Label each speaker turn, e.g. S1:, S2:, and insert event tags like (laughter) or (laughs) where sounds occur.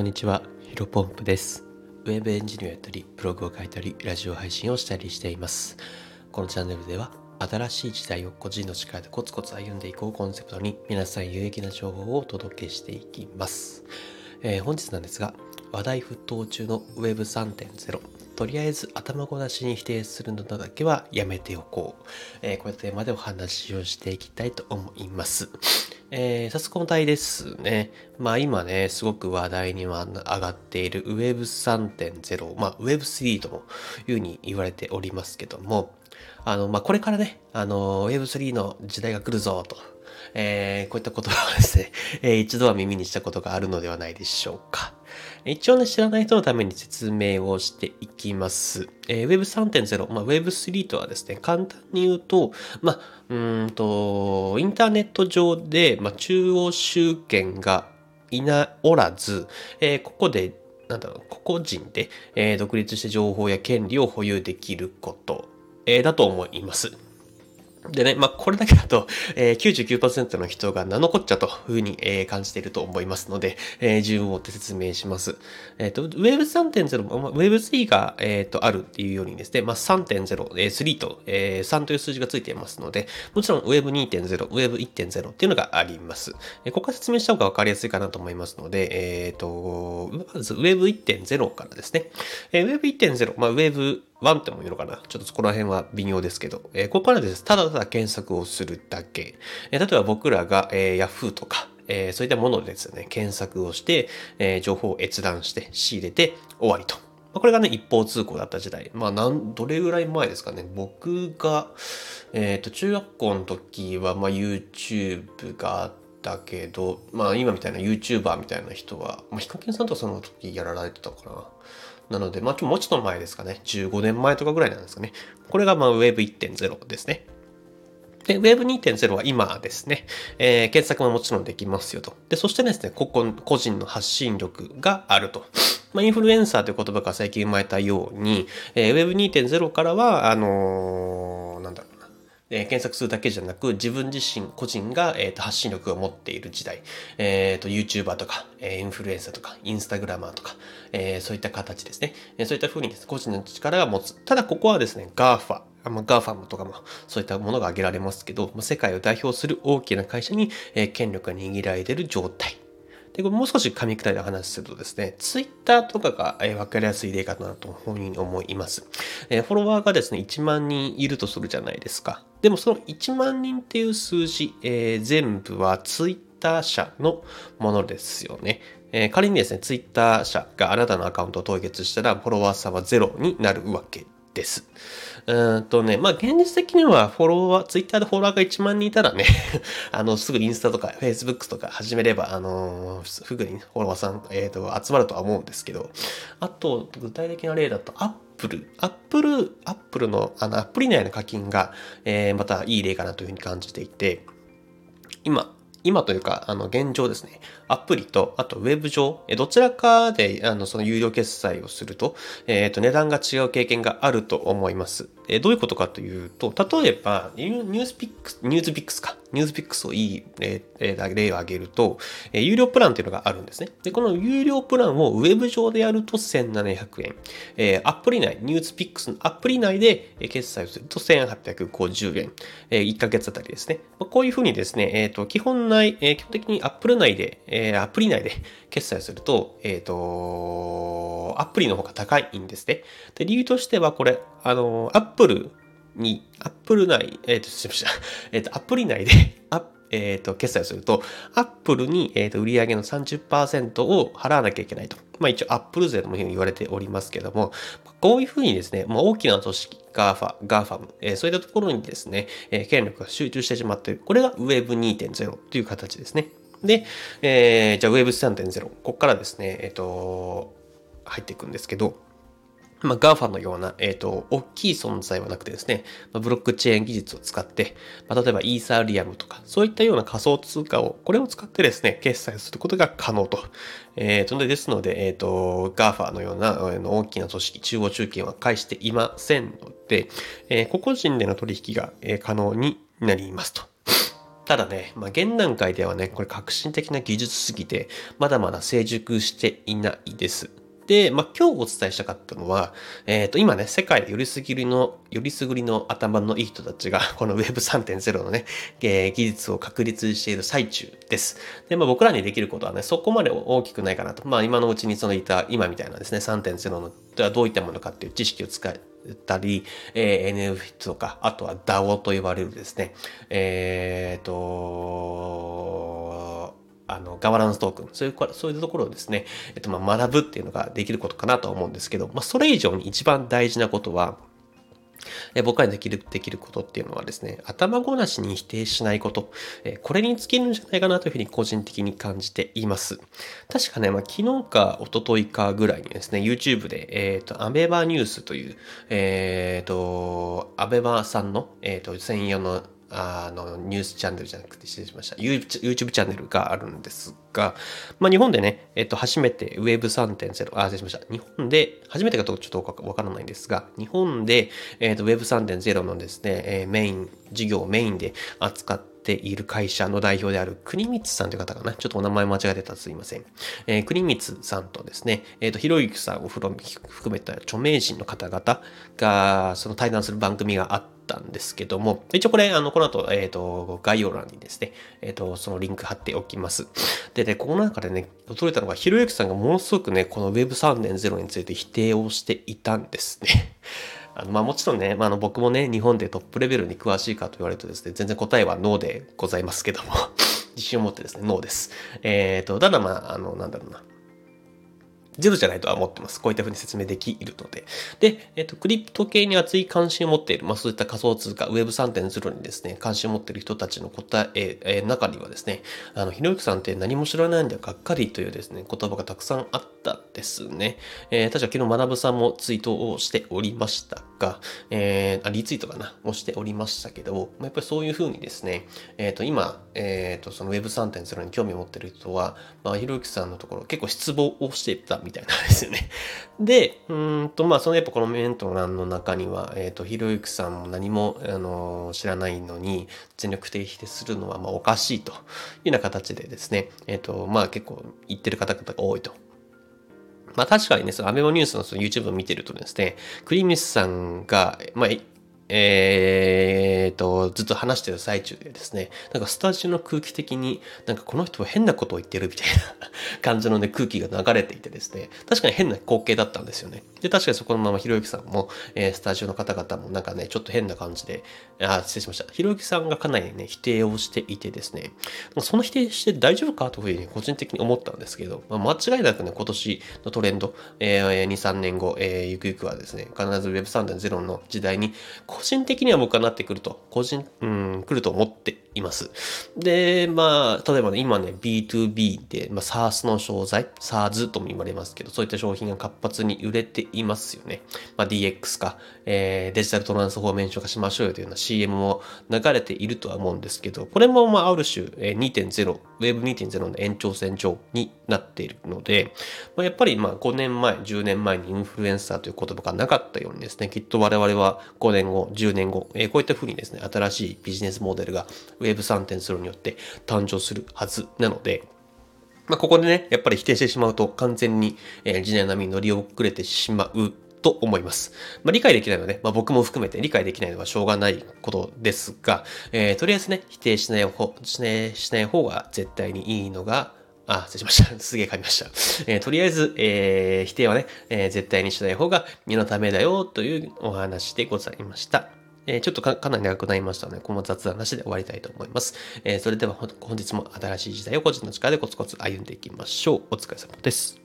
S1: こんにちは、ヒロポンプです。ウェブエンジニアやったり、ブログを書いたり、ラジオ配信をしたりしています。このチャンネルでは、新しい時代を個人の力でコツコツ歩んでいこうコンセプトに、皆さん有益な情報をお届けしていきます。えー本日なんですが、話題沸騰中の Web3.0。とりあえず頭ごなしに否定するのだけはやめておこう。えーこういったテーマでお話をしていきたいと思います。えー早速本題ですね。まあ今ね、すごく話題には上がっている Web3.0、まあ Web3 ともいうふうに言われておりますけども、あの、まあこれからね、あの、Web3 の時代が来るぞと、えーこういった言葉をですね、えー一度は耳にしたことがあるのではないでしょうか。一応ね、知らない人のために説明をしていきます。えー Web3.0、まあ、Web3 とはですね、簡単に言うと、まあ、うんと、インターネット上で、まあ、中央集権がいな、おらず、えーここで、なんだろう、個々人で、えー独立して情報や権利を保有できること、えーだと思います。でね、まあ、これだけだと、えー、99%の人が名のこっちゃというふうに、えー感じていると思いますので、えー、順を追って説明します。えっ、と、Web3.0、まあ Web3 が、えー、とあるっていうようにですね、まあ、3.0、えー、3と、えー3という数字がついていますので、もちろん Web2.0、Web1.0 っていうのがあります。えーここから説明した方がわかりやすいかなと思いますので、えっ、と、まず Web1.0 からですね。えー Web1.0、まあ、Web 1ってもいいのかな？ちょっとそこら辺は微妙ですけど、えーここからです。ただただ検索をするだけ。えー例えば僕らが、えー Yahoo とか、えーそういったものでですね、検索をして、えー情報を閲覧して、仕入れて終わりと。まこれがね、一方通行だった時代。まあ、なん、どれぐらい前ですかね？僕が、えっ、と、中学校の時は、まあ、YouTube があったけど、まあ、今みたいな YouTuber みたいな人は、まあ、ヒカキンさんとその時やられてたかな。なので、まあ、もうちょっと前ですかね。15年前とかぐらいなんですかね。これが、まあ、Web1.0 ですね。で、Web2.0 は今ですね、えー検索ももちろんできますよと。で、そしてですね、個々個人の発信力があると。まあ、インフルエンサーという言葉が最近生まれたように、えー Web2.0 からは、あのー、えー検索するだけじゃなく、自分自身、個人が、えーと発信力を持っている時代、えーと、YouTuber とか、えーインフルエンサーとか、インスタグラマーとか、えーそういった形ですね。えーそういった風にです、ね個人の力を持つ。ただ、ここはですね、GAFA、まあ、GAFAM とかもそういったものが挙げられますけど、世界を代表する大きな会社に、え権力が握られている状態。で、これもう少し噛み砕いて話するとですね、ツイッターとかが、えー分かりやすい例かなというふうに思います。えーフォロワーがですね、1万人いるとするじゃないですか。でもその1万人っていう数字、えー全部はツイッター社のものですよね。えー仮にですね、ツイッター社があなたのアカウントを凍結したら、フォロワーさんはゼロになるわけです。うーんとね、まあ現実的にはフォロワー、ツイッターでフォロワーが1万人いたらね、(laughs) あの、すぐインスタとかフェイスブックとか始めれば、あのーすぐにフォロワーさん、えっ、と、集まるとは思うんですけど、あと、具体的な例だと、アップル、アップル、アップルの、あの、アプリ内の課金が、えーまたいい例かなというふうに感じていて、今、今というか、あの、現状ですね。アプリと、あとウェブ上、どちらかで、あの、その有料決済をすると、えっ、と、値段が違う経験があると思います。えどういうことかというと、例えば、ニュースピックス、ニュースピックスか。ニュースピックスをいい、え例を挙げると、え有料プランっていうのがあるんですね。で、この有料プランをウェブ上でやると1700円。えアプリ内、ニュースピックスのアプリ内で決済すると1850円。え1ヶ月あたりですね。まこういうふうにですね、えっ、と、基本内、え基本的にアップル内で、えアプリ内で決済すると、えっ、と、アプリの方が高いんですね。で、理由としてはこれ、あの、アップルに、アップル内、えっ、と、すみません。(laughs) えっ、と、アプリ内で、アえっ、と、決済をすると、アップルに、えー、と売上の30%を払わなきゃいけないと。まあ一応、アップル税とも言われておりますけども、こういうふうにですね、まあ、大きな組織、GAFA、GAFAM、えそういったところにですね、え権力が集中してしまっている。これが Web2.0 という形ですね。で、えーじゃあ Web3.0、ここからですね、えっ、と、入っていくんですけど、まあ、GAFA のような、えっ、と、大きい存在はなくてですね、まあ、ブロックチェーン技術を使って、まあ、例えばイーサーリアムとか、そういったような仮想通貨を、これを使ってですね、決済することが可能と。えー、とでですので、えっ、と、GAFA のようなあの大きな組織、中央中堅は介していませんので、えー個々人での取引が、えー可能になりますと。ただね、まあ、現段階ではね、これ革新的な技術すぎて、まだまだ成熟していないです。で、まあ、今日お伝えしたかったのは、えっ、ー、と、今ね、世界でよりすぎりの、よりすぐりの頭のいい人たちが、(laughs) この Web3.0 のね、えー、技術を確立している最中です。で、まあ、僕らにできることはね、そこまで大きくないかなと。まあ、今のうちにそのいた、今みたいなですね、3.0の、ではどういったものかっていう知識を使ったり、えー、NFT とか、あとは DAO と呼ばれるですね、えっ、ー、と、あの、ガバナンストークン、そういう、そういうところをですね、えっと、まあ、学ぶっていうのができることかなと思うんですけど、まあ、それ以上に一番大事なことは、え僕らにできる、できることっていうのはですね、頭ごなしに否定しないこと、えこれに尽きるんじゃないかなというふうに個人的に感じています。確かね、まあ、昨日か一昨日かぐらいにですね、YouTube で、えっ、ー、と、アベバニュースという、えっ、ー、と、アベバさんの、えっ、ー、と、専用のあの、ニュースチャンネルじゃなくて失礼しました。YouTube チャンネルがあるんですが、まあ日本でね、えっと、初めて Web3.0、あ、失礼しました。日本で、初めてかどうかちょっとわからないんですが、日本で、えっと、Web3.0 のですね、えー、メイン、事業をメインで扱っている会社の代表である国光さんという方かな。ちょっとお名前間違えてたらすいません。えー、国光さんとですね、えっ、ー、と、ひろゆきさんを含めた著名人の方々が、その対談する番組があって、ったんですけども、一応これ、あの、この後、えっ、ー、と、概要欄にですね、えっ、ー、と、そのリンク貼っておきます。でね、この中でね、驚いたのが、ひろゆきさんがものすごくね、この Web3.0 について否定をしていたんですね。(laughs) あのまあ、もちろんね、まあ、あの僕もね、日本でトップレベルに詳しいかと言われるとですね、全然答えはノーでございますけども (laughs) 自信を持ってですね、ノーです。えっ、ー、と、ただまあ、あの、なんだろうな。ゼロじゃないとは思ってます。こういったふうに説明できるので。で、えっと、クリプト系に熱い関心を持っている、まあそういった仮想通貨 Web3.0 にですね、関心を持っている人たちの答え、え、中にはですね、あの、ひろゆきさんって何も知らないんだ、がっかりというですね、言葉がたくさんあったですね。えー、確か昨日学さんもツイートをしておりましたが、えー、あ、リツイートかな、をしておりましたけど、やっぱりそういうふうにですね、えっ、ー、と、今、えっ、ー、と、その Web3.0 に興味を持っている人は、まあ、ひろゆきさんのところ結構失望をしていたみたいなんですよね。(laughs) で、うんと、まあ、そのやっぱこのメント欄の中には、えっ、ー、と、ひろゆきさんも何も、あの、知らないのに、全力的否定するのは、まあ、おかしいというような形でですね、えっ、ー、と、まあ、結構言ってる方々が多いと。まあ確かにね、そのアベマニュースのその YouTube を見てるとですね、クリミスさんが、まあ、えー、と、ずっと話してる最中でですね、なんかスタジオの空気的に、なんかこの人は変なことを言ってるみたいな (laughs) 感じのね、空気が流れていてですね、確かに変な光景だったんですよね。で、確かにそこのままひろゆきさんも、えー、スタジオの方々もなんかね、ちょっと変な感じで、あ、失礼しました。ひろゆきさんがかなりね、否定をしていてですね、その否定して大丈夫かというふうに個人的に思ったんですけど、まあ、間違いなくね、今年のトレンド、えー、2、3年後、えー、ゆくゆくはですね、必ず Web3.0 の時代に、個人的には僕はなってくると、個人、うん、来ると思っています。で、まあ、例えばね、今ね、B2B で、まあ、SARS の商材、SARS とも言われますけど、そういった商品が活発に売れていますよね。まあ、DX か、えー、デジタルトランスフォーメーション化しましょうよというような CM も流れているとは思うんですけど、これも、まあ、ある種、えー、2.0、Web2.0 の延長線上になっているので、まあ、やっぱり、まあ、5年前、10年前にインフルエンサーという言葉がなかったようにですね、きっと我々は5年後、10年後、えー、こういったふうにですね、新しいビジネスモデルが Web3.0 によって誕生するはずなので、まあ、ここでね、やっぱり否定してしまうと完全に、えー、時代並みに乗り遅れてしまうと思います。まあ、理解できないので、まあ、僕も含めて理解できないのはしょうがないことですが、えー、とりあえずね、否定しない方、しないしない方が絶対にいいのが、あ、失礼しました。(laughs) すげえ噛みました。えー、とりあえず、えー、否定はね、えー、絶対にしない方が身のためだよというお話でございました。え、ちょっとかなり長くなりましたので、この雑談なしで終わりたいと思います。え、それでは本日も新しい時代を個人の力でコツコツ歩んでいきましょう。お疲れ様です。